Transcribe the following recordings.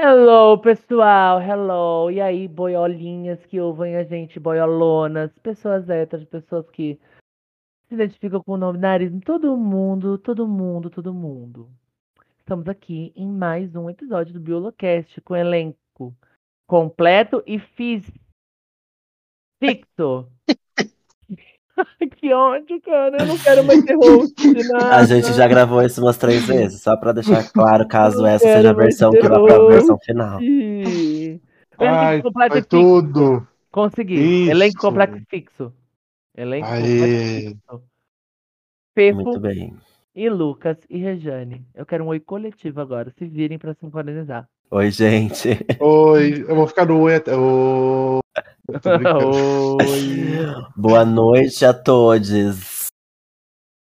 Hello, pessoal, hello. E aí, boiolinhas que ouvem a gente, boiolonas, pessoas héteras, pessoas que se identificam com o nome nariz, todo mundo, todo mundo, todo mundo. Estamos aqui em mais um episódio do Biolocast com elenco completo e fixo. que ódio, cara. Eu não quero mais ter host de nada. A gente já gravou isso umas três vezes, só pra deixar claro, caso essa seja a versão que vai pra versão final. Ai, foi tudo. Consegui. Isso. Elenco completo e fixo. Elenco Aê. completo e fixo. Fefo Muito bem. e Lucas e Rejane. Eu quero um oi coletivo agora. Se virem pra sincronizar. Oi, gente. Oi, eu vou ficar no oi até. Oi. Boa noite a todos.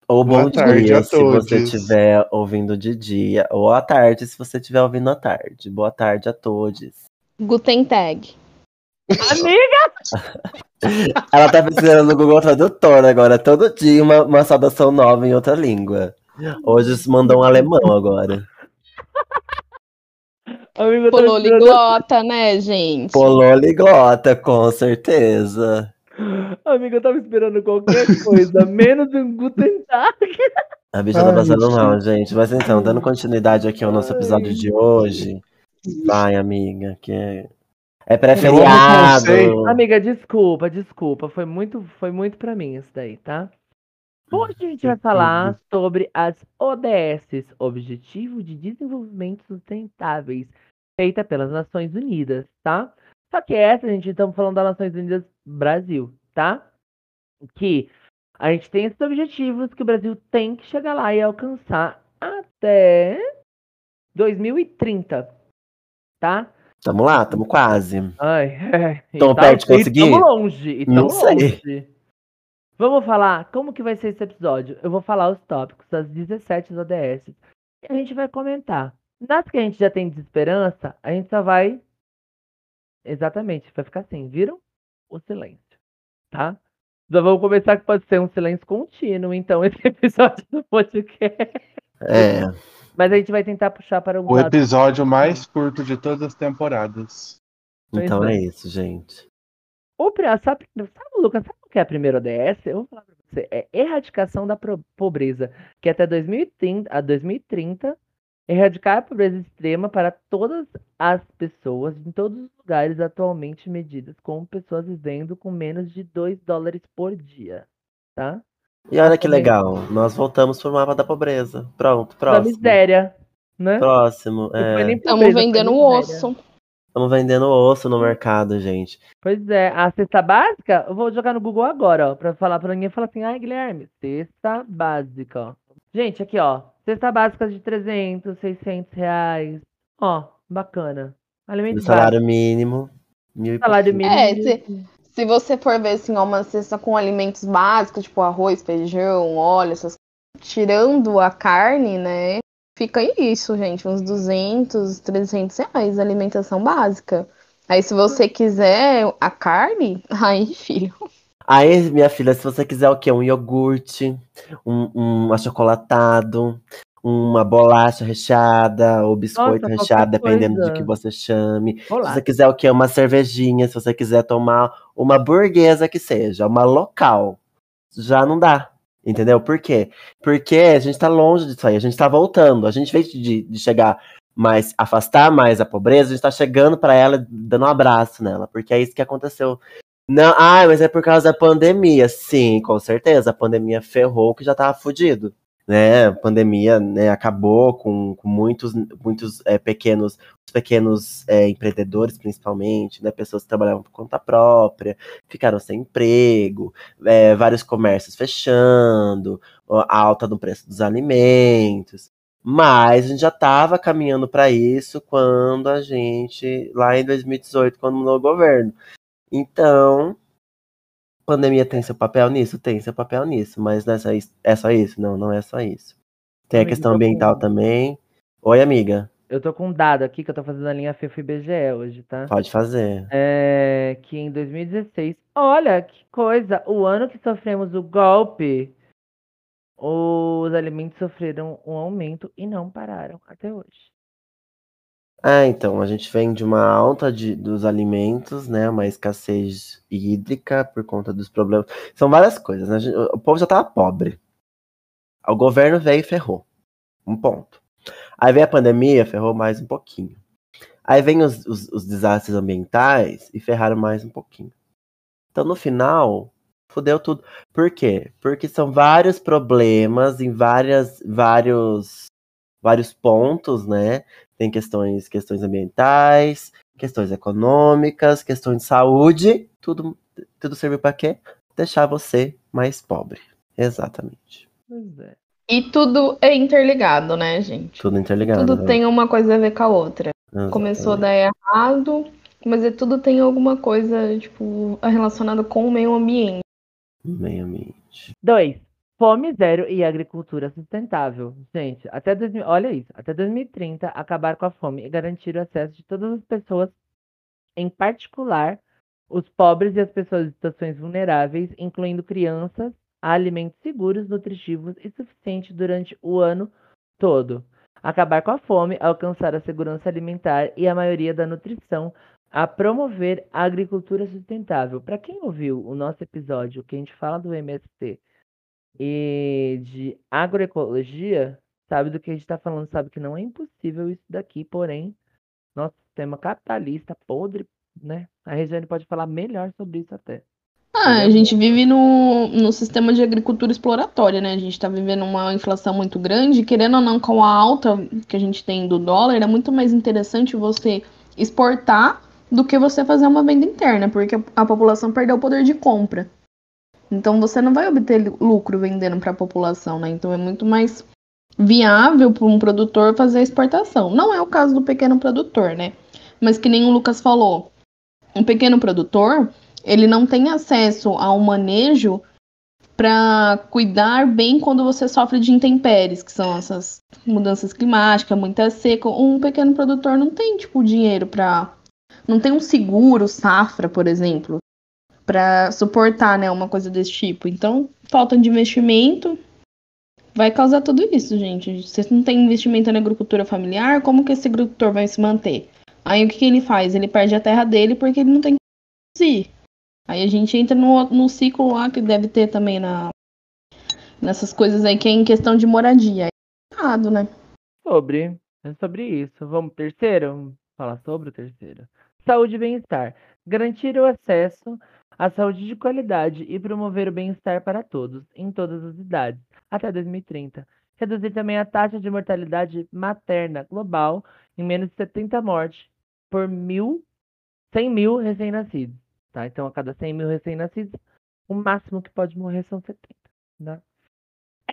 Ou Boa bom tarde dia se você estiver ouvindo de dia, ou à tarde se você estiver ouvindo à tarde. Boa tarde a todos. Guten Tag. Amiga, Ela tá pesquisando no Google Tradutor agora, todo dia uma, uma saudação nova em outra língua. Hoje mandou um alemão agora. amiga, eu tô esperando- Pololiglota, né, gente? Pololiglota, com certeza. Amiga, eu tava esperando qualquer coisa, menos um Guten Tag. A bicha tá passando gente. mal, gente. Mas então, dando continuidade aqui ao nosso episódio de hoje. Vai, amiga, que é, é pré-feriado. Amiga, desculpa, desculpa. Foi muito, foi muito pra mim isso daí, tá? Hoje a gente vai falar sobre as ODS, Objetivo de Desenvolvimento Sustentáveis, feita pelas Nações Unidas, tá? Só que essa, a gente estamos falando das Nações Unidas Brasil, tá? Que a gente tem esses objetivos que o Brasil tem que chegar lá e alcançar até 2030, tá? Tamo lá, tamo quase. Ai, é. Tão tá- perto de conseguir? Tamo longe. E Não tamo sei. longe. Vamos falar como que vai ser esse episódio. Eu vou falar os tópicos das 17 ODS. E a gente vai comentar. Nas que a gente já tem desesperança, a gente só vai. Exatamente, vai ficar assim, viram? O silêncio. Tá? Já vamos começar que pode ser um silêncio contínuo, então, esse episódio do podcast. É. Mas a gente vai tentar puxar para um O lado. episódio mais curto de todas as temporadas. Então é. é isso, gente. O, sabe, sabe, Lucas, sabe o que é a primeira ODS? Eu vou falar pra você. É erradicação da pobreza. Que até 2030, a 2030, erradicar a pobreza extrema para todas as pessoas, em todos os lugares atualmente medidas, como pessoas vivendo com menos de 2 dólares por dia. Tá? E olha que legal, nós voltamos pro mapa da pobreza. Pronto, Da próximo. miséria. Né? Próximo. É. Estamos vendendo osso. Estamos vendendo osso no mercado, gente. Pois é, a cesta básica, eu vou jogar no Google agora, ó, pra falar pra ninguém falar assim, ai, Guilherme, cesta básica, ó. Gente, aqui, ó, cesta básica de 300, 600 reais, ó, bacana. O Alimentos salário mínimo. Mil salário pouquinho. mínimo. É, de- Se você for ver assim, ó, uma cesta com alimentos básicos, tipo arroz, feijão, óleo, essas coisas, tirando a carne, né? Fica isso, gente, uns 200, 300 reais alimentação básica. Aí, se você quiser a carne, aí, filho. Aí, minha filha, se você quiser o quê? Um iogurte, um, um achocolatado, uma bolacha recheada, ou biscoito Nossa, recheado, dependendo coisa. de que você chame. Se Olá. você quiser o quê? Uma cervejinha, se você quiser tomar uma burguesa que seja, uma local, já não dá. Entendeu? Por quê? Porque a gente tá longe disso aí, a gente tá voltando. A gente, em vez de, de chegar mais, afastar mais a pobreza, a gente tá chegando pra ela, dando um abraço nela, porque é isso que aconteceu. Não, ah, mas é por causa da pandemia. Sim, com certeza, a pandemia ferrou que já tava fudido. Né, a pandemia né, acabou com, com muitos, muitos é, pequenos, os pequenos é, empreendedores, principalmente, né, pessoas que trabalhavam por conta própria, ficaram sem emprego, é, vários comércios fechando, alta no preço dos alimentos. Mas a gente já estava caminhando para isso quando a gente, lá em 2018, quando mudou o governo. Então, pandemia tem seu papel nisso? Tem seu papel nisso, mas não é só isso. É só isso? Não, não é só isso. Tem a Amiga, questão tô com- ambiental também. Oi, amiga. Eu tô com um dado aqui que eu tô fazendo a linha FIFO e BGE hoje, tá? Pode fazer. É, que em 2016, olha que coisa, o ano que sofremos o golpe, os alimentos sofreram um aumento e não pararam até hoje. É, então, a gente vem de uma alta de, dos alimentos, né? Uma escassez hídrica por conta dos problemas. São várias coisas, né? Gente- O povo já tava pobre. O governo veio e ferrou. Um ponto. Aí vem a pandemia, ferrou mais um pouquinho. Aí vem os, os, os desastres ambientais e ferraram mais um pouquinho. Então, no final, fudeu tudo. Por quê? Porque são vários problemas em várias, vários, vários pontos, né? Tem questões, questões ambientais, questões econômicas, questões de saúde. Tudo, tudo serviu para quê? Deixar você mais pobre. Exatamente. Pois é. E tudo é interligado, né, gente? Tudo interligado. Tudo né? tem uma coisa a ver com a outra. Começou a dar errado, mas é tudo tem alguma coisa, tipo, relacionada com o meio ambiente. Meio ambiente. 2. Fome zero e agricultura sustentável. Gente, até 2000, olha isso, até 2030 acabar com a fome e garantir o acesso de todas as pessoas, em particular os pobres e as pessoas em situações vulneráveis, incluindo crianças, a alimentos seguros, nutritivos e suficientes durante o ano todo. Acabar com a fome, alcançar a segurança alimentar e a maioria da nutrição, a promover a agricultura sustentável. Para quem ouviu o nosso episódio que a gente fala do MST e de agroecologia, sabe do que a gente está falando, sabe que não é impossível isso daqui, porém, nosso sistema capitalista podre, né? A Regiane pode falar melhor sobre isso até. Ah, a gente vive no, no sistema de agricultura exploratória, né? A gente tá vivendo uma inflação muito grande, querendo ou não, com a alta que a gente tem do dólar, é muito mais interessante você exportar do que você fazer uma venda interna, porque a população perdeu o poder de compra. Então você não vai obter lucro vendendo para a população, né? Então é muito mais viável para um produtor fazer a exportação. Não é o caso do pequeno produtor, né? Mas que nem o Lucas falou, um pequeno produtor, ele não tem acesso ao manejo para cuidar bem quando você sofre de intempéries, que são essas mudanças climáticas, muita seca. Um pequeno produtor não tem tipo dinheiro para não tem um seguro safra, por exemplo, para suportar, né, uma coisa desse tipo. Então, falta de investimento vai causar tudo isso, gente. Se não tem investimento na agricultura familiar, como que esse agricultor vai se manter? Aí o que, que ele faz? Ele perde a terra dele porque ele não tem que produzir. Aí a gente entra no, no ciclo lá que deve ter também na, nessas coisas aí que é em questão de moradia. É errado, né? Sobre, é sobre isso. Vamos terceiro? Vamos falar sobre o terceiro. Saúde e bem-estar. Garantir o acesso à saúde de qualidade e promover o bem-estar para todos, em todas as idades, até 2030. Reduzir também a taxa de mortalidade materna global em menos de 70 mortes por mil, 100 mil recém-nascidos. Tá? Então, a cada 100 mil recém-nascidos, o máximo que pode morrer são 70. Né?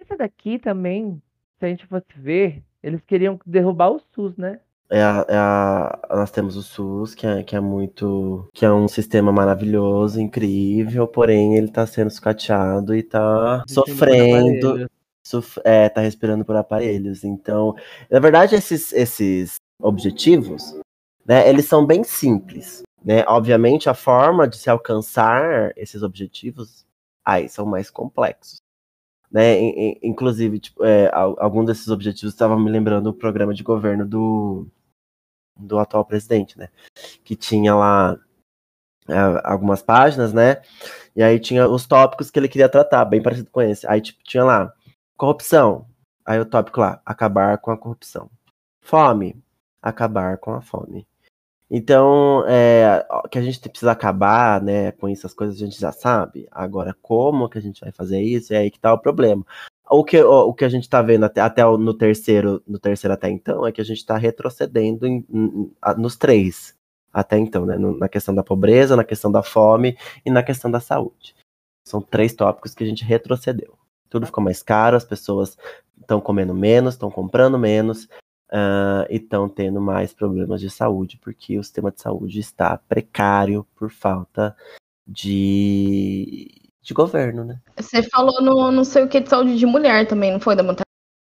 Essa daqui também, se a gente fosse ver, eles queriam derrubar o SUS, né? É a, é a- nós temos o SUS, que é, que é muito. que é um sistema maravilhoso, incrível, porém ele tá sendo sucateado e tá sofrendo. Sof- é, tá respirando por aparelhos. Então, na verdade, esses, esses objetivos, né, eles são bem simples. Né? Obviamente, a forma de se alcançar esses objetivos aí são mais complexos. Né? In- in- inclusive, tipo, é, al- algum desses objetivos estavam me lembrando o programa de governo do, do atual presidente, né? Que tinha lá é, algumas páginas, né? E aí tinha os tópicos que ele queria tratar, bem parecido com esse. Aí, tipo, tinha lá, corrupção. Aí o tópico lá, acabar com a corrupção. Fome, acabar com a fome. Então, é, que a gente precisa acabar, né, com essas coisas a gente já sabe. Agora, como que a gente vai fazer isso? É aí que tá o problema. O que, o, o que a gente tá vendo até, até no terceiro, no terceiro até então, é que a gente tá retrocedendo em- em- a- nos três até então, né? no- na questão da pobreza, na questão da fome e na questão da saúde. São três tópicos que a gente retrocedeu. Tudo ficou mais caro, as pessoas estão comendo menos, estão comprando menos ah, e estão tendo mais problemas de saúde, porque o sistema de saúde está precário por falta de, de governo, né? Você falou no não sei o que de saúde de mulher também, não foi? Da mortalidade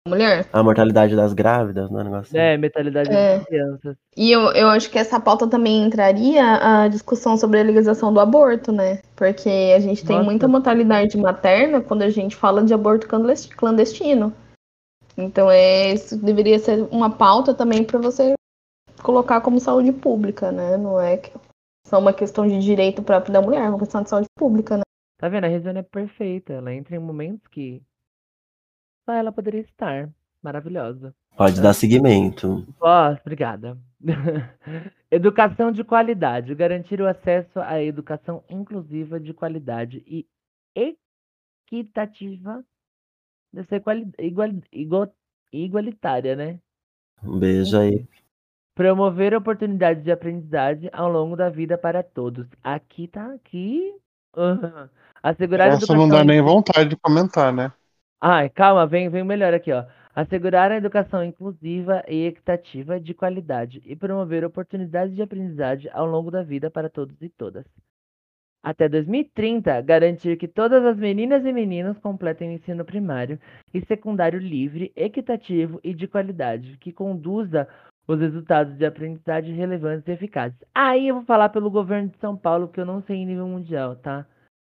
da mulher? A mortalidade das grávidas, não é um negócio assim? É, mentalidade É. de crianças. E eu, eu acho que essa pauta também entraria a discussão sobre a legalização do aborto, né? Porque a gente tem Nossa. muita mortalidade materna quando a gente fala de aborto clandest- clandestino. Então é, isso deveria ser uma pauta também para você colocar como saúde pública, né? Não é que só uma questão de direito próprio da mulher, é uma questão de saúde pública, né? Tá vendo? A Regiane é perfeita. Ela entra em momentos que só ela poderia estar. Maravilhosa. Pode dar seguimento. Ó, obrigada. educação de qualidade. Garantir o acesso à educação inclusiva de qualidade e equitativa. Deve ser quali- igual, igual- igualitária, né? Um beijo aí. Promover oportunidades de aprendizagem ao longo da vida para todos. Aqui tá aqui. Aham. A Essa não educação dá nem vontade de comentar, né? Ai, calma, vem, vem melhor aqui, ó. Assegurar a educação inclusiva e equitativa de qualidade e promover oportunidades de aprendizagem ao longo da vida para todos e todas. Até 2030, garantir que todas as meninas e meninos completem o ensino primário e secundário livre, equitativo e de qualidade, que conduza os resultados de aprendizagem relevantes e eficazes. Aí eu vou falar pelo governo de São Paulo, que eu não sei em nível mundial, tá?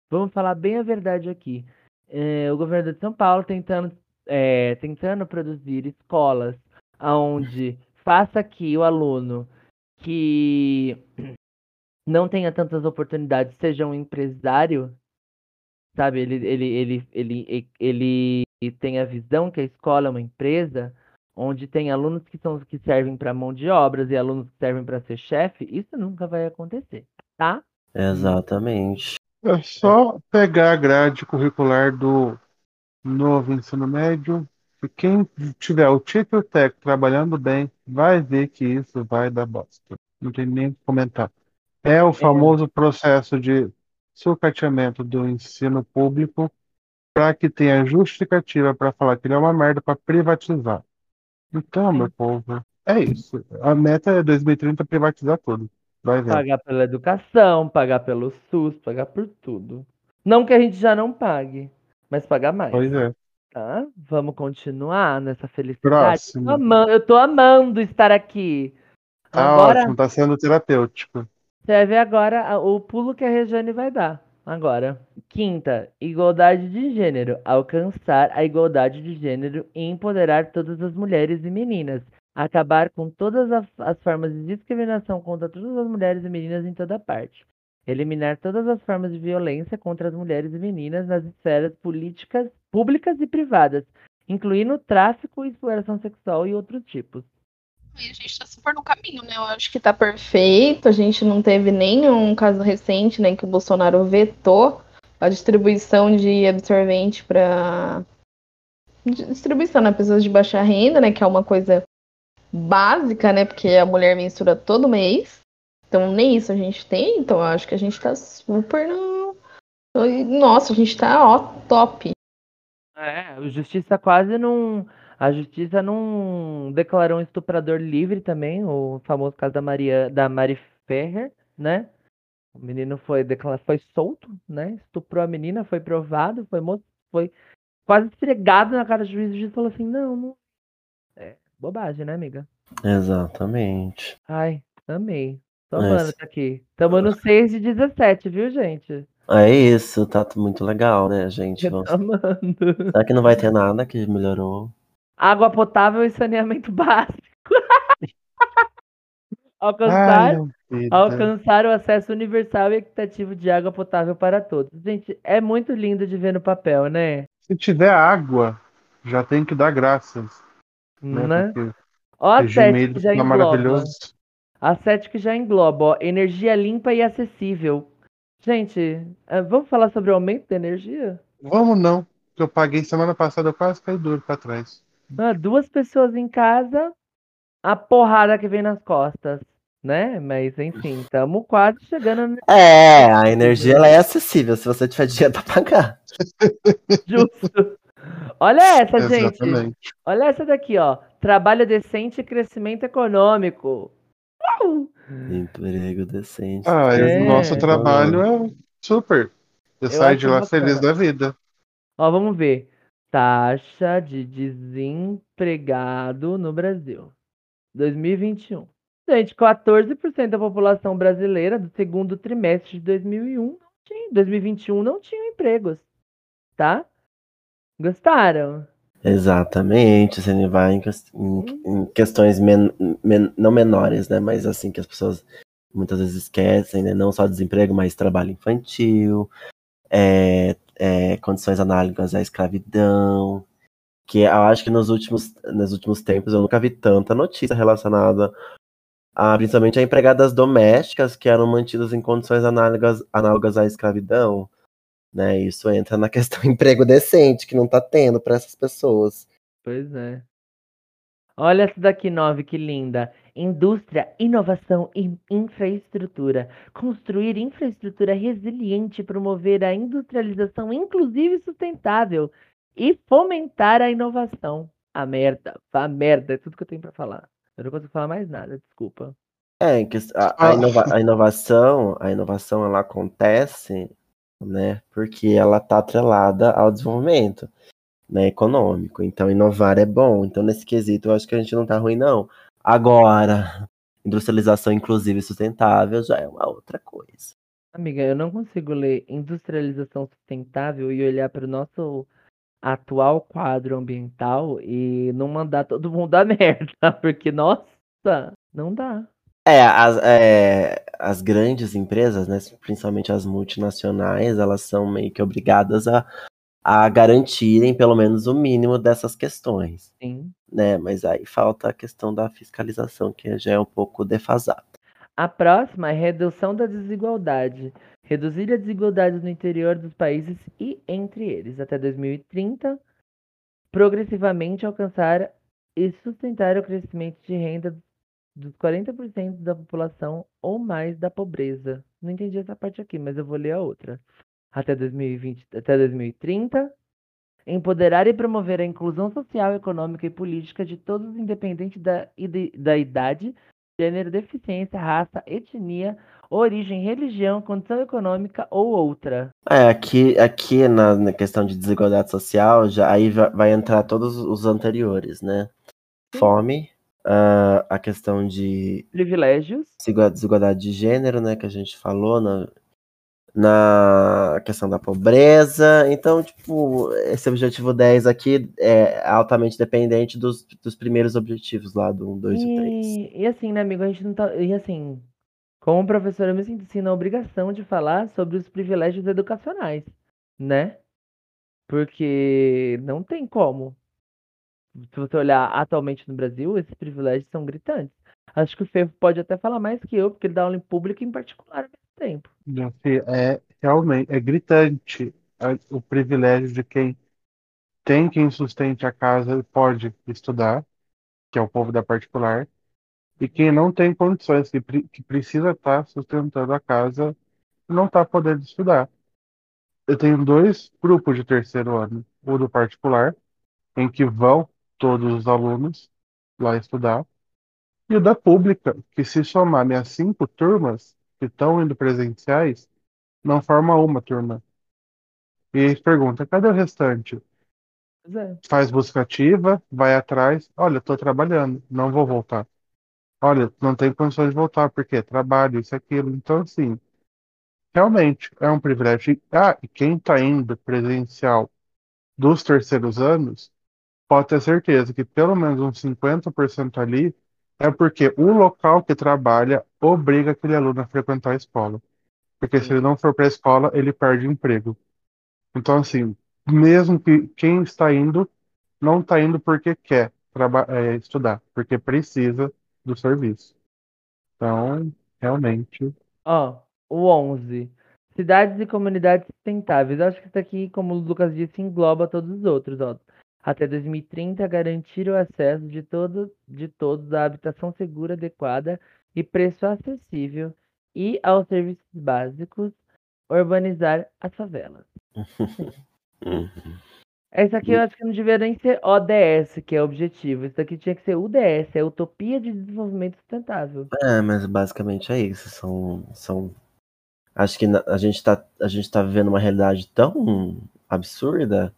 Vamos falar bem a verdade aqui. É, o governo de São Paulo tentando, é, tentando produzir escolas onde faça que o aluno que não tenha tantas oportunidades seja um empresário, sabe? Ele, ele, ele, ele, ele, ele tem a visão que a escola é uma empresa onde tem alunos que são que servem para mão de obras e alunos que servem para ser chefe, isso nunca vai acontecer, tá? Exatamente. É só pegar a grade curricular do novo ensino médio. E quem tiver o título técnico trabalhando bem, vai ver que isso vai dar bosta. Não tem nem o que comentar. É o famoso processo de sucateamento do ensino público para que tenha justificativa para falar que ele é uma merda para privatizar. Então, meu povo, é isso. A meta é 2030 privatizar tudo. Vai ver. Pagar pela educação, pagar pelo SUS, pagar por tudo. Não que a gente já não pague, mas pagar mais. Pois é. Tá? Vamos continuar nessa felicidade. Próximo. Tô ama- Eu tô amando estar aqui. Tá Agora, ótimo, tá sendo terapêutico. você vai ver agora o pulo que a Rejane vai dar. Agora. Quinta, igualdade de gênero. Alcançar a igualdade de gênero e empoderar todas as mulheres e meninas. Acabar com todas as, as formas de discriminação contra todas as mulheres e meninas em toda parte. Eliminar todas as formas de violência contra as mulheres e meninas nas esferas políticas, públicas e privadas, incluindo tráfico, exploração sexual e outros tipos. A gente tá super no caminho, né? Eu acho que tá perfeito. A gente não teve nenhum caso recente, né, que o Bolsonaro vetou a distribuição de absorvente para distribuição, né, pessoas de baixa renda, né, que é uma coisa básica, né, porque a mulher menstrua todo mês. Então nem isso a gente tem, então acho que a gente tá super no Nossa, a gente tá ó top. É, a justiça quase não. A justiça não declarou um estuprador livre também, o famoso caso da Maria, da Mari Ferrer, né? O menino foi declarado, foi solto, né? Estuprou a menina, foi provado, foi foi quase esfregado na cara do juiz. O juiz falou assim: não, não. É bobagem, né, amiga? Exatamente. Ai, amei. Tô É, amando tá aqui. Tamo no 6 de 17, viu, gente? É isso, tá muito legal, né, gente? Tô Vamos- amando. Será que não vai ter nada que melhorou? Água potável e saneamento básico. Alcançar, Ai, alcançar o acesso universal e equitativo de água potável para todos. Gente, é muito lindo de ver no papel, né? Se tiver água, já tem que dar graças. Né? Né? Ó a 7 que já tá engloba. maravilhoso. A 7 que já engloba, ó, energia limpa e acessível. Gente, eh, vamos falar sobre o aumento da energia? Vamos não, que eu paguei semana passada, eu quase caí duro pra trás. Ah, duas pessoas em casa, a porrada que vem nas costas, né? Mas enfim, estamos quase chegando É, a energia ela é acessível se você tiver dinheiro pra pagar. justo. Olha essa, gente. Exatamente. Olha essa daqui, ó. Trabalho decente e crescimento econômico. Uau! Emprego decente. Ah, e É. o nosso trabalho é super. Você Eu sai de lá bacana. feliz da vida. Ó, vamos ver. Taxa de desempregado no Brasil. 2021. Gente, 14% da população brasileira do segundo trimestre de 2001 não tinha, 2021 não tinham empregos, tá? Gostaram? Exatamente, você vai em, em, em questões men, men, não menores, né? Mas assim, que as pessoas muitas vezes esquecem, né? Não só desemprego, mas trabalho infantil, é, é, condições análogas à escravidão. Que eu acho que nos últimos, nos últimos tempos eu nunca vi tanta notícia relacionada a, principalmente a empregadas domésticas que eram mantidas em condições análogas, análogas à escravidão. Né? Isso entra na questão emprego decente, que não está tendo para essas pessoas. Pois é. Olha essa daqui, nove, que linda. Indústria, inovação e infraestrutura. Construir infraestrutura resiliente, promover a industrialização inclusiva e sustentável e fomentar a inovação. A merda, a merda, é tudo que eu tenho para falar. Eu não consigo falar mais nada, desculpa. É, a, a, inova a inovação, a inovação ela acontece né? Porque ela está atrelada ao desenvolvimento né, econômico. Então, inovar é bom. Então, nesse quesito, eu acho que a gente não está ruim, não. Agora, industrialização inclusiva e sustentável já é uma outra coisa. Amiga, eu não consigo ler industrialização sustentável e olhar para o nosso atual quadro ambiental e não mandar todo mundo a merda, porque, nossa, não dá. É as, é, as grandes empresas, né, principalmente as multinacionais, elas são meio que obrigadas a, a garantirem pelo menos o mínimo dessas questões. Sim. Né? Mas aí falta a questão da fiscalização, que já é um pouco defasada. A próxima é redução da desigualdade. Reduzir a desigualdade no interior dos países e entre eles até 2030, progressivamente alcançar e sustentar o crescimento de renda dos 40% da população ou mais da pobreza. Não entendi essa parte aqui, mas eu vou ler a outra. Até 2020, até 2030, empoderar e promover a inclusão social, econômica e política de todos, independente da, da idade, gênero, deficiência, raça, etnia, origem, religião, condição econômica ou outra. É, aqui, aqui na, na questão de desigualdade social, já aí vai entrar todos os anteriores, né? Fome, Uh, a questão de privilégios, desigualdade de gênero, né, que a gente falou na, na questão da pobreza. Então, tipo, esse objetivo 10 aqui é altamente dependente dos, dos primeiros objetivos lá do 1, 2 e 3. E assim, né, amigo, a gente não tá. E assim, como professora, eu me sinto assim, na obrigação de falar sobre os privilégios educacionais, né? Porque não tem como se você olhar atualmente no Brasil, esses privilégios são gritantes. Acho que o Fefo pode até falar mais que eu, porque ele dá aula em público em particular ao tempo. É realmente é gritante o privilégio de quem tem quem sustente a casa e pode estudar, que é o povo da particular, e quem não tem condições, que, que precisa estar sustentando a casa, não está podendo estudar. Eu tenho dois grupos de terceiro ano, o do particular, em que vão todos os alunos lá estudar. E o da pública, que se somarem as cinco turmas que estão indo presenciais, não forma uma turma. E aí pergunta, cadê o restante? É. Faz busca ativa, vai atrás, olha, estou trabalhando, não vou voltar. Olha, não tenho condições de voltar, porque trabalho, isso, aquilo. Então, assim, realmente é um privilégio. Ah, e quem está indo presencial dos terceiros anos pode ter certeza que pelo menos uns 50% ali é porque o local que trabalha obriga aquele aluno a frequentar a escola. Porque se ele não for para a escola, ele perde emprego. Então, assim, mesmo que quem está indo, não está indo porque quer é, estudar, porque precisa do serviço. Então, realmente. Ó, o 11. Cidades e comunidades sustentáveis. Eu acho que isso aqui, como o Lucas disse, engloba todos os outros. Ó até 2030 garantir o acesso de, todo, de todos à habitação segura, adequada e preço acessível e aos serviços básicos, urbanizar as favelas. Essa aqui eu acho que não devia nem ser ODS, que é o objetivo. Isso aqui tinha que ser UDS, é Utopia de Desenvolvimento Sustentável. É, mas basicamente é isso. São. são... Acho que a gente, tá, a gente tá vivendo uma realidade tão absurda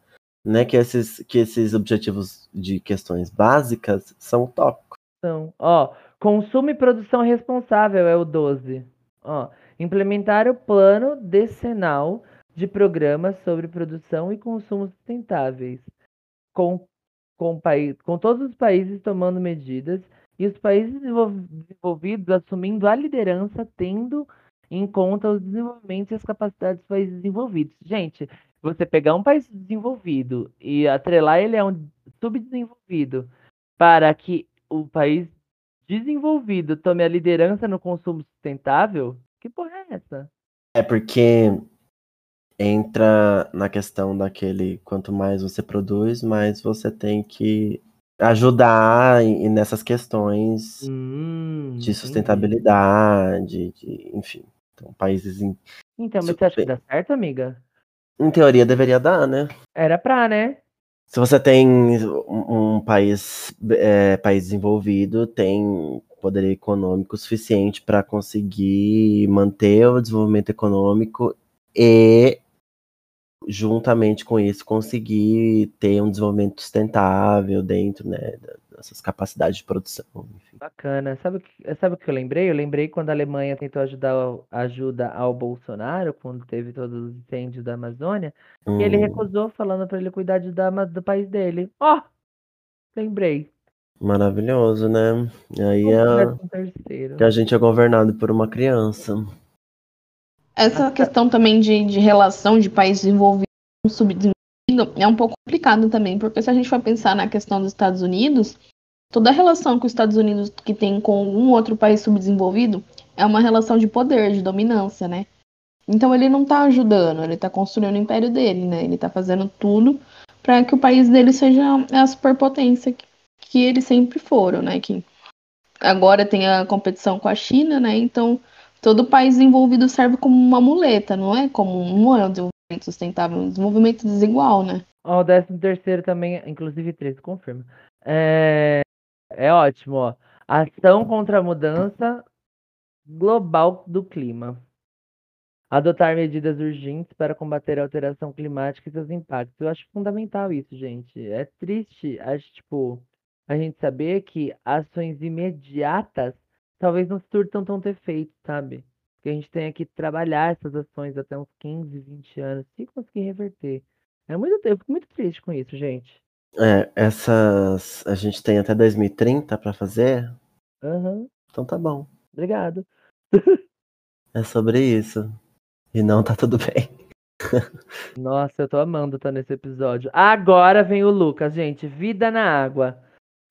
né, que esses, que esses objetivos de questões básicas são utópicos. São. Ó, consumo e produção responsável é o 12. Ó, implementar o plano decenal de programas sobre produção e consumo sustentáveis. Com, com, com todos os países tomando medidas e os países desenvolvidos assumindo a liderança, tendo em conta os desenvolvimentos e as capacidades dos países desenvolvidos. Gente, você pegar um país desenvolvido e atrelar ele a um subdesenvolvido para que o país desenvolvido tome a liderança no consumo sustentável, que porra é essa? É porque entra na questão daquele quanto mais você produz, mais você tem que ajudar nessas questões hum, de sustentabilidade, de, enfim. Então, países. Em... Então, mas você acha que dá certo, amiga? Em teoria deveria dar, né? Era pra, né? Se você tem um, país, é, país desenvolvido, tem poder econômico suficiente para conseguir manter o desenvolvimento econômico e juntamente com isso, conseguir ter um desenvolvimento sustentável dentro né, dessas capacidades de produção. Enfim. Bacana. Sabe, sabe o que eu lembrei? Eu lembrei quando a Alemanha tentou ajudar ajuda ao Bolsonaro, quando teve todos os incêndios da Amazônia, hum. e ele hum. recusou, falando para ele cuidar de, da, do país dele. Ó! Oh, lembrei. Maravilhoso, né? E aí é que a gente é governado por uma criança. Essa questão também de, de relação de país desenvolvido com é um pouco complicado também, porque se a gente for pensar na questão dos Estados Unidos, toda a relação que os Estados Unidos que tem com algum outro país subdesenvolvido é uma relação de poder, de dominância, né? Então ele não está ajudando, ele está construindo o império dele, né? Ele está fazendo tudo para que o país dele seja a superpotência que, que eles sempre foram, né? Que agora tem a competição com a China, né? Então todo país envolvido serve como uma muleta, não é como um um desenvolvimento sustentável, um desenvolvimento desigual, né? Ó, o décimo terceiro também, inclusive 13, confirma. É, é ótimo, ó. Ação contra a mudança global do clima. Adotar medidas urgentes para combater a alteração climática e seus impactos. Eu acho fundamental isso, gente. É triste, acho, tipo, a gente saber que ações imediatas talvez não surtam tanto efeito, sabe? Que a gente tenha que trabalhar essas ações até uns 15, 20 anos se conseguir reverter. É muito, eu fico muito triste com isso, gente. É, essas. A gente tem até 2030 para fazer? Uhum. Então tá bom. Obrigado. é sobre isso. E não tá tudo bem. Nossa, eu tô amando estar nesse episódio. Agora vem o Lucas, gente. Vida na água.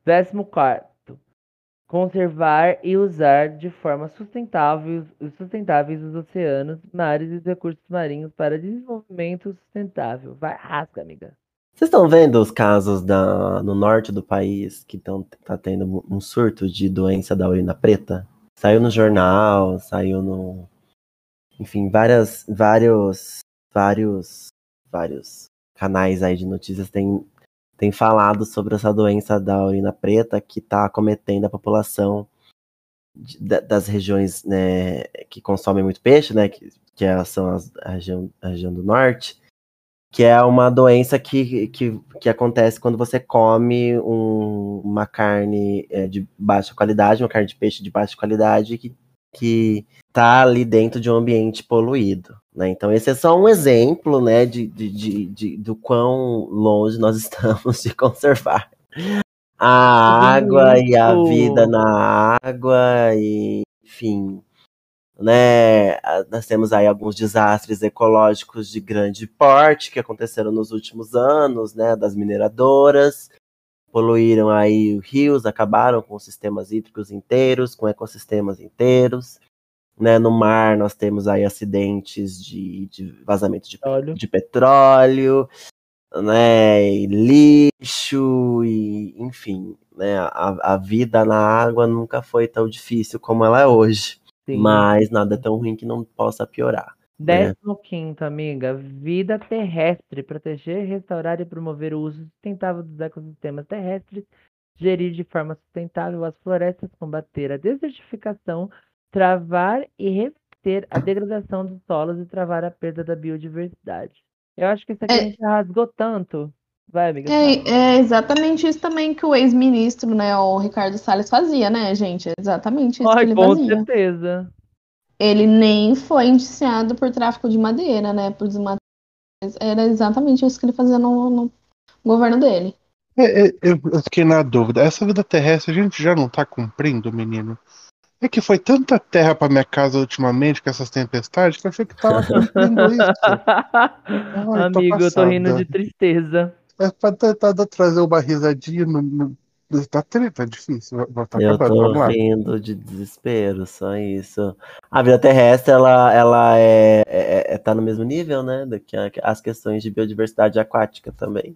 Décimo quarto conservar e usar de forma sustentável, sustentáveis os oceanos, mares e os recursos marinhos para desenvolvimento sustentável. Vai, rasga, amiga. Vocês estão vendo os casos da, no norte do país que estão tá tendo um surto de doença da urina preta? Saiu no jornal, saiu no. Enfim, várias, vários, vários, vários canais aí de notícias têm tem falado sobre essa doença da urina preta que está acometendo a população de, das regiões né, que consomem muito peixe, né, que, que é, são as, a, região, a região do norte, que é uma doença que, que, que acontece quando você come um, uma carne é, de baixa qualidade, uma carne de peixe de baixa qualidade que, que tá ali dentro de um ambiente poluído. Né? Então, esse é só um exemplo né, de, de, de, de do quão longe nós estamos de conservar a água e a vida na água, e, enfim. Né, nós temos aí alguns desastres ecológicos de grande porte que aconteceram nos últimos anos, né, das mineradoras, poluíram aí rios, acabaram com sistemas hídricos inteiros, com ecossistemas inteiros. Né, no mar nós temos aí acidentes de, de vazamento de, de petróleo, né, e lixo, e enfim, né, a, a vida na água nunca foi tão difícil como ela é hoje. Sim. Mas nada é tão ruim que não possa piorar. Né? Décimo quinto, amiga, vida terrestre, proteger, restaurar e promover o uso sustentável dos ecossistemas terrestres, gerir de forma sustentável as florestas, combater a desertificação, travar e reverter a degradação dos solos e travar a perda da biodiversidade. Eu acho que isso aqui é... a gente rasgou tanto. Vai, amiga. É, é, exatamente isso também que o ex-ministro, né, o Ricardo Salles fazia, né, gente? É exatamente isso Ai, que ele com fazia. Com certeza. Ele nem foi indiciado por tráfico de madeira, né, por desmatamento. Era exatamente isso que ele fazia no, no governo dele. É, é, eu eu fiquei na dúvida. Essa vida terrestre a gente já não tá cumprindo, menino? É que foi tanta terra pra minha casa ultimamente com essas tempestades que eu achei que tava cumprindo isso. tô Amigo, eu tô rindo de tristeza. É pra tentar trazer uma risadinha no. no... Tá, tri- tá difícil. Tá Eu acabando, tô rindo de desespero, só isso. A vida terrestre, ela, ela é, é, é- tá no mesmo nível, né? Do que as questões de biodiversidade aquática também.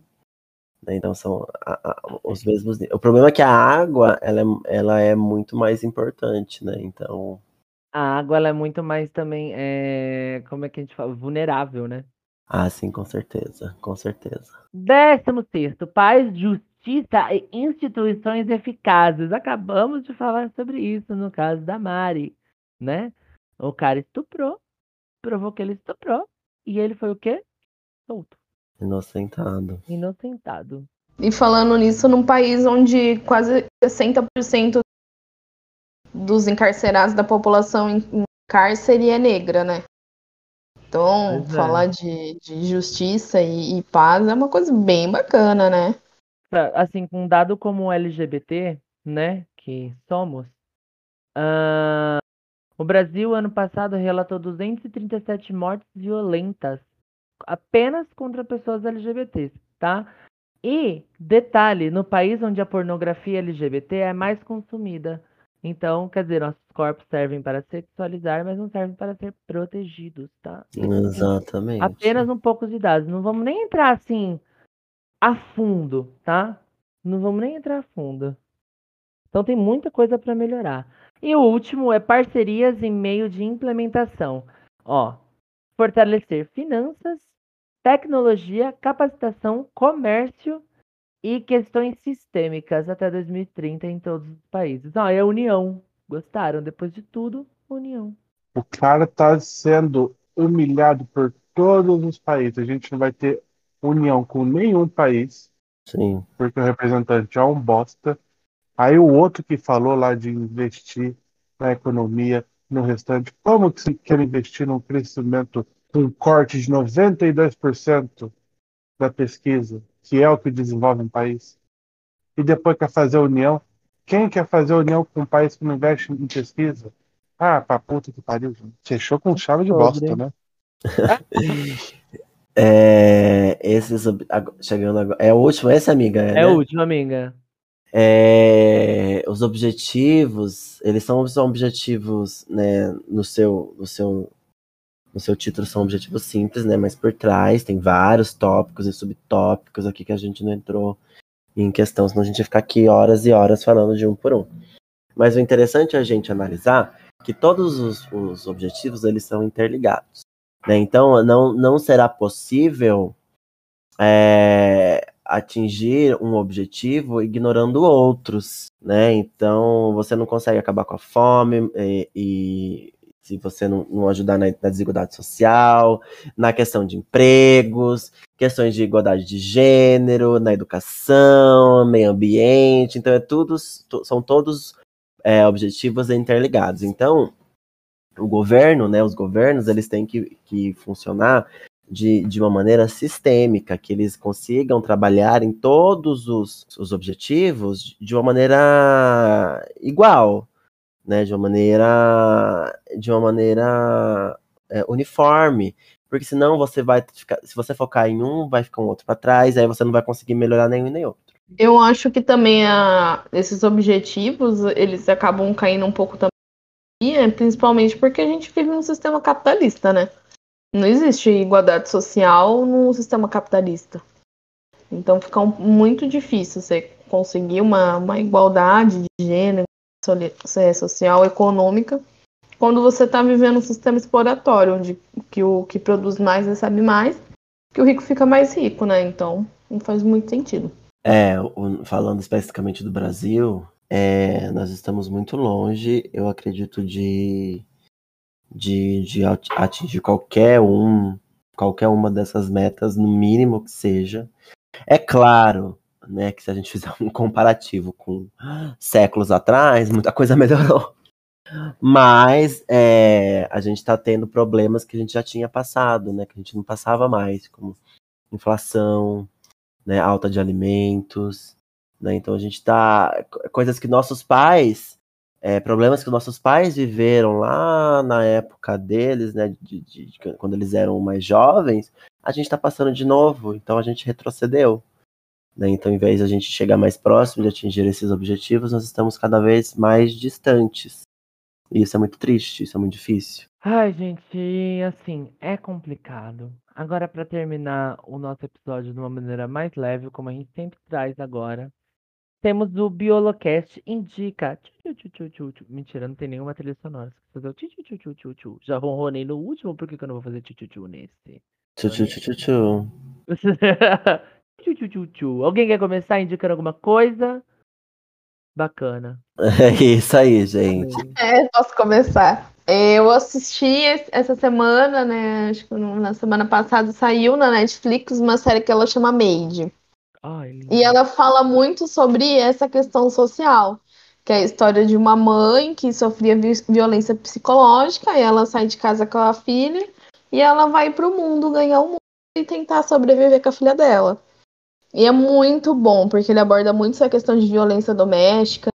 Né, Então são a- a- os mesmos níveis. O problema é que a água, ela é, ela é muito mais importante, né? Então, A água ela é muito mais também, é... como é que a gente fala? Vulnerável, né? ah, sim, com certeza, com certeza. Décimo sexto, paz, justiça e instituições eficazes. Acabamos de falar sobre isso no caso da Mari, né? O cara estuprou, provou que ele estuprou, e ele foi o quê? Solto, Inocentado. inocentado. E falando nisso, num país onde quase 60% dos encarcerados da população em cárcere é negra, né? Então, Pois é. falar de, de justiça e, e paz é uma coisa bem bacana, né? Assim, com um dado como o LGBT, né, que somos, ah, o Brasil, ano passado, relatou 237 mortes violentas apenas contra pessoas LGBTs, tá? E, detalhe, no país onde a pornografia LGBT é mais consumida. Então, quer dizer, nossos corpos servem para sexualizar, mas não servem para ser protegidos, tá? Exatamente. Apenas um pouco de dados. Não vamos nem entrar assim a fundo, tá? Não vamos nem entrar a fundo. Então tem muita coisa para melhorar. E o último é parcerias em meio de implementação. Ó, fortalecer finanças, tecnologia, capacitação, comércio e questões sistêmicas até 2030 em todos os países. Ó, é a união. Gostaram? Depois de tudo, união. O cara tá sendo humilhado por todos os países. A gente não vai ter união com nenhum país, Sim. porque o representante é um bosta. Aí o outro que falou lá de investir na economia, no restante, como que você quer investir num crescimento com um corte de 92% da pesquisa, que é o que desenvolve um país? E depois quer fazer união? Quem quer fazer união com um país que não investe em pesquisa? Ah, pra puta que pariu, gente. Fechou com chave de bosta, né? É, ag- chegando agora. É o último, esse, amiga? É né? o último, amiga. É, os objetivos, eles são, são objetivos, né, no seu, no seu, no seu título são objetivos simples, né, mas por trás tem vários tópicos e subtópicos aqui que a gente não entrou em questão, senão a gente ia ficar aqui horas e horas falando de um por um. Mas o interessante é a gente analisar que todos os, os objetivos, eles são interligados, né, então não, não será possível é, atingir um objetivo ignorando outros, né? Então você não consegue acabar com a fome e, e se você não, não ajudar na, na desigualdade social, na questão de empregos, questões de igualdade de gênero, na educação, meio ambiente, então é tudo, são todos é, objetivos interligados. Então o governo, né, os governos, eles têm que, que funcionar de, de uma maneira sistêmica, que eles consigam trabalhar em todos os, os objetivos de uma maneira igual, né? De uma maneira, de uma maneira é, uniforme, porque senão você vai ficar, se você focar em um, vai ficar um outro para trás, aí você não vai conseguir melhorar nenhum nem outro. Eu acho que também a, esses objetivos, eles acabam caindo um pouco também, principalmente porque a gente vive num sistema capitalista, né? Não existe igualdade social num sistema capitalista. Então fica muito difícil você conseguir uma, uma igualdade de gênero, é, social, econômica, quando você está vivendo um sistema exploratório, onde que o que produz mais recebe mais, que o rico fica mais rico, né? Então não faz muito sentido. É, falando especificamente do Brasil, é, nós estamos muito longe, eu acredito, de, de, de at- atingir qualquer um, qualquer uma dessas metas, no mínimo que seja. É claro, né, que se a gente fizer um comparativo com séculos atrás, muita coisa melhorou. Mas é, a gente está tendo problemas que a gente já tinha passado, né, que a gente não passava mais, como inflação, né, alta de alimentos, né? Então a gente tá coisas que nossos pais, é, problemas que nossos pais viveram lá na época deles, né, de, de, de quando eles eram mais jovens, a gente está passando de novo. Então a gente retrocedeu. Né? Então, em vez de a gente chegar mais próximo de atingir esses objetivos, nós estamos cada vez mais distantes. E isso é muito triste, isso é muito difícil. Ai, gente, assim, é complicado. Agora, para terminar o nosso episódio de uma maneira mais leve, como a gente sempre traz agora, temos o Biolocast Indica. Tchu, tchu, tchu, tchu, tchu. Mentira, não tem nenhuma trilha sonora. Fazer o tchu, tchu, tchu, tchu, tchu, tchu. Já ronronei no último, por que, que eu não vou fazer tchu, nesse? Tchu, tchu, tchu, tchu, tchu. tchu, tchu, tchu, tchu. Alguém quer começar indicando alguma coisa? Bacana. É isso aí, gente. É, posso começar. Eu assisti essa semana, né? Acho que na semana passada saiu na Netflix uma série que ela chama Made. Ai. E ela fala muito sobre essa questão social, que é a história de uma mãe que sofria vi- violência psicológica, e ela sai de casa com a filha e ela vai pro mundo ganhar o mundo e tentar sobreviver com a filha dela. E é muito bom, porque ele aborda muito essa questão de violência doméstica.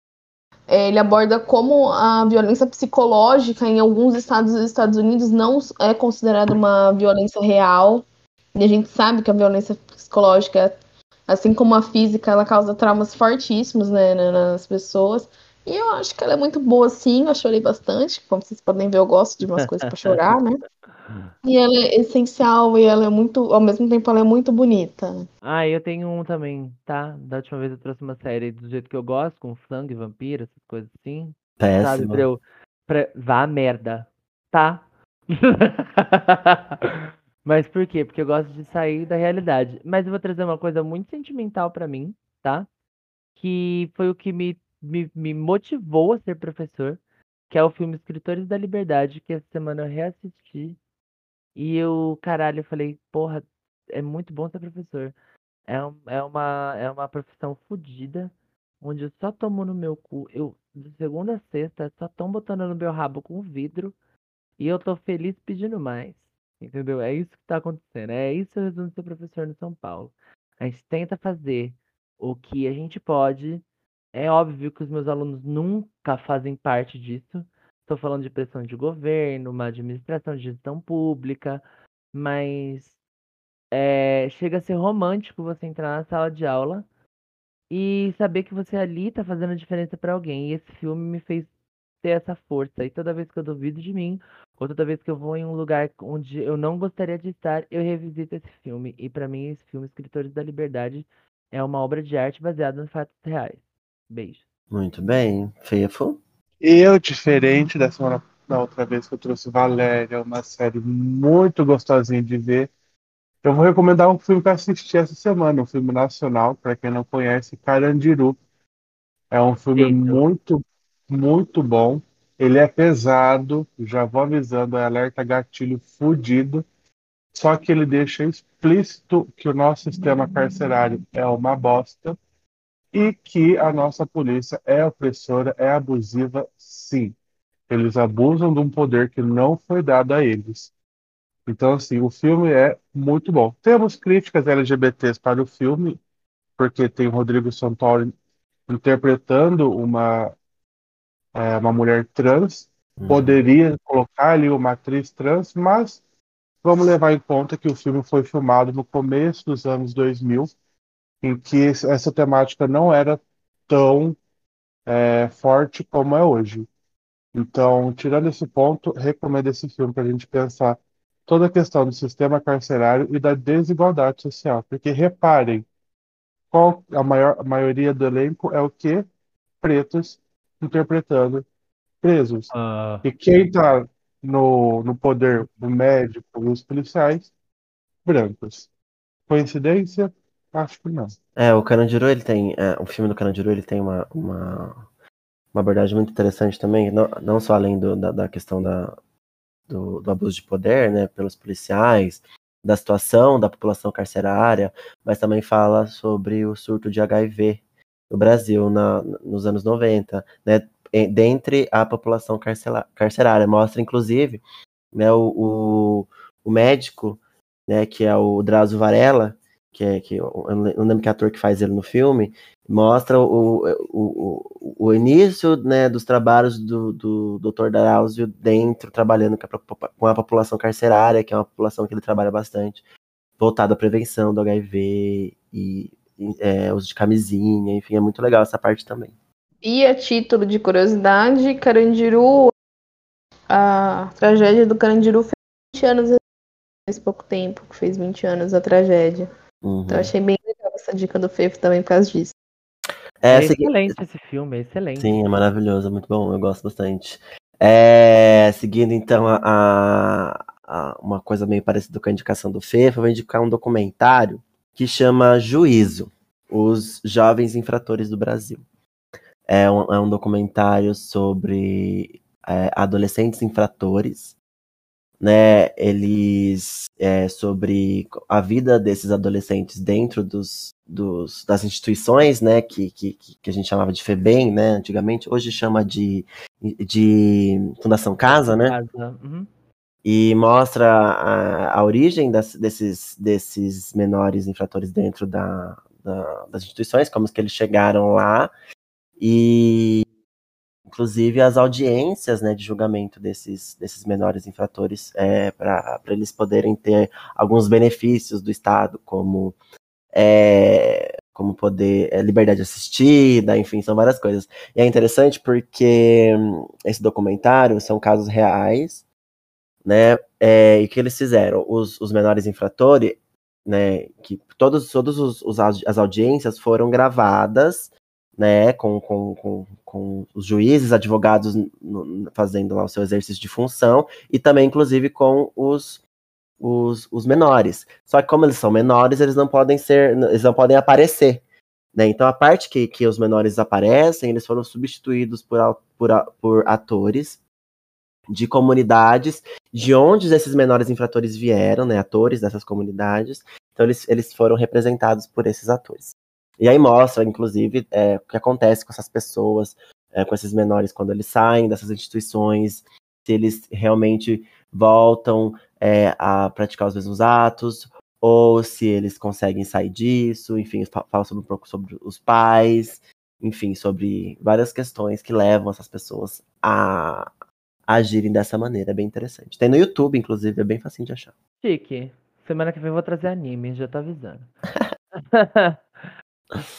Ele aborda como a violência psicológica em alguns estados dos Estados Unidos não é considerada uma violência real. E a gente sabe que a violência psicológica Assim como a física, ela causa traumas fortíssimos, né, na- nas pessoas. E eu acho que ela é muito boa, sim. Eu chorei bastante. Como vocês podem ver, eu gosto de umas coisas pra chorar, né? E ela é essencial e ela é muito. Ao mesmo tempo, ela é muito bonita. Ah, eu tenho um também, tá? Da última vez eu trouxe uma série do jeito que eu gosto, com sangue, vampiro, essas coisas assim. Sabe, Péssimo. pra eu. Pra... Vá a merda, tá? Mas por quê? Porque eu gosto de sair da realidade. Mas eu vou trazer uma coisa muito sentimental pra mim, tá? Que foi o que me, me, me motivou a ser professor, que é o filme Escritores da Liberdade, que essa semana eu reassisti. E eu, caralho, eu falei, porra, é muito bom ser professor. É, um- é uma, é uma profissão fodida, onde eu só tomo no meu cu. Eu, de segunda a sexta, só tão botando no meu rabo com vidro. E eu tô feliz pedindo mais. Entendeu? É isso que tá acontecendo. É isso resumo ser professor no São Paulo. A gente tenta fazer o que a gente pode. É óbvio que os meus alunos nunca fazem parte disso. Estou falando de pressão de governo, uma administração de gestão pública, mas é, chega a ser romântico você entrar na sala de aula e saber que você ali tá fazendo diferença para alguém. E esse filme me fez ter essa força. E toda vez que eu duvido de mim, ou toda vez que eu vou em um lugar onde eu não gostaria de estar, eu revisito esse filme. E para mim, esse filme, Escritores da Liberdade, é uma obra de arte baseada em fatos reais. Beijo. Muito bem. Fefo. Eu, diferente da semana da outra vez que eu trouxe Valéria, uma série muito gostosinha de ver, eu vou recomendar um filme que eu assisti essa semana, um filme nacional, para quem não conhece, Carandiru. É um filme Eita. muito, muito bom. Ele é pesado, já vou avisando, é alerta gatilho fudido. Só que ele deixa explícito que o nosso sistema carcerário é uma bosta e que a nossa polícia é opressora, é abusiva, sim. Eles abusam de um poder que não foi dado a eles. Então, assim, o filme é muito bom. Temos críticas LGBTs para o filme, porque tem o Rodrigo Santoro interpretando uma, é, uma mulher trans. Uhum. Poderia colocar ali uma atriz trans, mas vamos levar em conta que o filme foi filmado no começo dos anos 2000, em que essa temática não era tão é, forte como é hoje. Então, tirando esse ponto, recomendo esse filme para a gente pensar toda a questão do sistema carcerário e da desigualdade social. Porque reparem, qual a maior a maioria do elenco é o quê? Pretos interpretando presos. E quem está no, no poder, o médico e os policiais, brancos. Coincidência? Acho que não. É, o Carandiru, ele tem. é, o filme do Carandiru, ele tem uma, uma, uma abordagem muito interessante também, não, não só além do- da, da questão da, do, do abuso de poder, né, pelos policiais, da situação da população carcerária, mas também fala sobre o surto de HIV no Brasil na, nos anos 90, né, dentre a população carcerária. Mostra, inclusive, né, o, o, o médico, né, que é o Drauzio Varela, que é que eu não lembro que ator que faz ele no filme, mostra o, o, o, início né, dos trabalhos do, do Dr. Darausio dentro, trabalhando com a, com a população carcerária, que é uma população que ele trabalha bastante, voltada à prevenção do HIV e é, uso de camisinha, enfim, é muito legal essa parte também. E a título de curiosidade, Carandiru, a tragédia do Carandiru fez 20 anos faz pouco tempo, que fez 20 anos a tragédia. Uhum. Então achei bem legal essa dica do Fefo também por causa disso. É, é excelente esse filme, é excelente. Sim, é maravilhoso, é muito bom, eu gosto bastante. É, seguindo então a, a, uma coisa meio parecida com a indicação do Fefo, eu vou indicar um documentário que chama Juízo, os jovens infratores do Brasil. É um, é um documentário sobre é, adolescentes infratores né, eles é, sobre a vida desses adolescentes dentro dos, dos, das instituições, né, que, que, que a gente chamava de FEBEM, né, antigamente, hoje chama de, de Fundação Casa, né? Casa. Uhum. E mostra a, a origem das, desses, desses menores infratores dentro da, da, das instituições, como que eles chegaram lá, e inclusive as audiências né, de julgamento desses, desses menores infratores é, para eles poderem ter alguns benefícios do Estado, como, é, como poder é, liberdade assistida, enfim, são várias coisas. E é interessante porque hum, esse documentário são casos reais, né? É, e que eles fizeram? Os, os menores infratores, né? Que todos, todos os, os, as audiências foram gravadas né, com, com, com, com os juízes, advogados no, fazendo lá o seu exercício de função, e também, inclusive, com os, os, os menores. Só que como eles são menores, eles não podem ser, eles não podem aparecer. Né? Então a parte que, que os menores aparecem, eles foram substituídos por, por, por atores de comunidades de onde esses menores infratores vieram, né, atores dessas comunidades. Então eles, eles foram representados por esses atores. E aí mostra, inclusive, é, o que acontece com essas pessoas, é, com esses menores quando eles saem dessas instituições, se eles realmente voltam é, a praticar os mesmos atos, ou se eles conseguem sair disso, enfim, fala sobre, um pouco sobre os pais, enfim, sobre várias questões que levam essas pessoas a, agirem dessa maneira. É bem interessante. Tem no YouTube, inclusive, é bem fácil de achar. Chique. Semana que vem eu vou trazer anime, já tô avisando.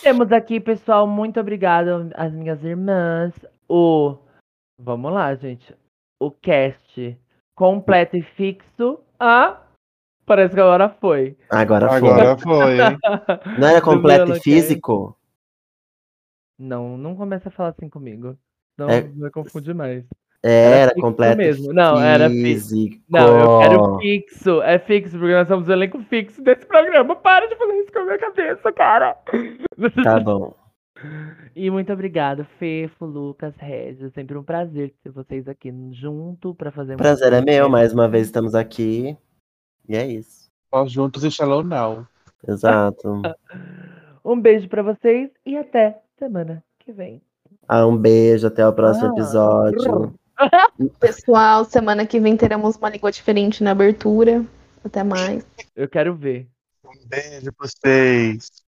Temos aqui, pessoal, muito obrigado às minhas irmãs. O. Vamos lá, gente. O cast completo e fixo. Ah! Parece que agora foi. Agora foi. Agora foi? Não era completo e físico? Não, não começa a falar assim comigo. Não, é... vai confundir mais. Era, era completo mesmo. Não, era físico. Não, eu quero fixo. É fixo, porque nós somos o elenco fixo desse programa. Para de fazer isso com a minha cabeça, cara. Tá bom. E muito obrigado, Fefo, Lucas, Regis. Sempre um prazer ter vocês aqui junto para fazer. Prazer é meu, mais uma vez estamos aqui. E é isso. Nós juntos e Shalom Now. Exato. um beijo para vocês e até semana que vem. Ah, um beijo, até o próximo ah. episódio. Pessoal, semana que vem teremos uma língua diferente na abertura. Até mais. Eu quero ver. Um beijo pra vocês.